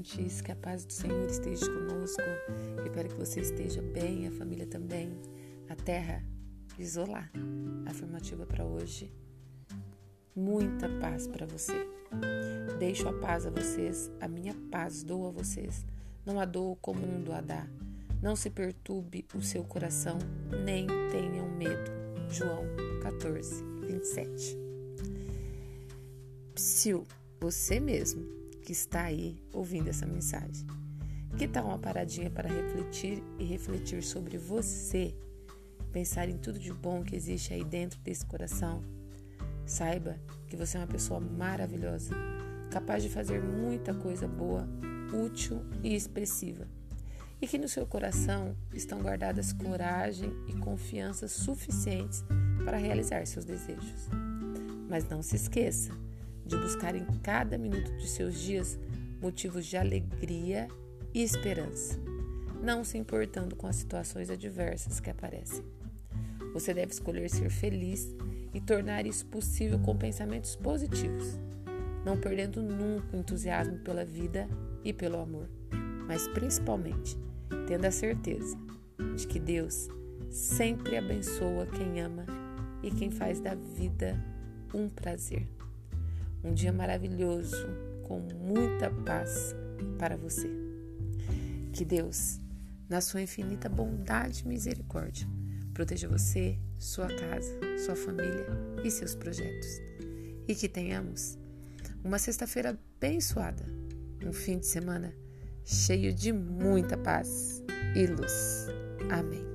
instantes. Que a paz do Senhor esteja conosco. Espero que você esteja bem, a família também. A terra isolar. Afirmativa para hoje. Muita paz para você. Deixo a paz a vocês, a minha paz dou a vocês. Não a dou como o mundo a dá. Não se perturbe o seu coração, nem tenham medo. João 14, 27. Psiu, você mesmo que está aí ouvindo essa mensagem. Que tal uma paradinha para refletir e refletir sobre você? Pensar em tudo de bom que existe aí dentro desse coração. Saiba que você é uma pessoa maravilhosa, capaz de fazer muita coisa boa, útil e expressiva e que no seu coração estão guardadas coragem e confiança suficientes para realizar seus desejos. Mas não se esqueça de buscar em cada minuto de seus dias motivos de alegria e esperança, não se importando com as situações adversas que aparecem. Você deve escolher ser feliz e tornar isso possível com pensamentos positivos, não perdendo nunca o entusiasmo pela vida e pelo amor, mas principalmente tendo a certeza de que Deus sempre abençoa quem ama e quem faz da vida um prazer. Um dia maravilhoso, com muita paz para você. Que Deus, na sua infinita bondade e misericórdia, proteja você, sua casa, sua família e seus projetos. E que tenhamos uma sexta-feira abençoada, um fim de semana cheio de muita paz e luz. Amém.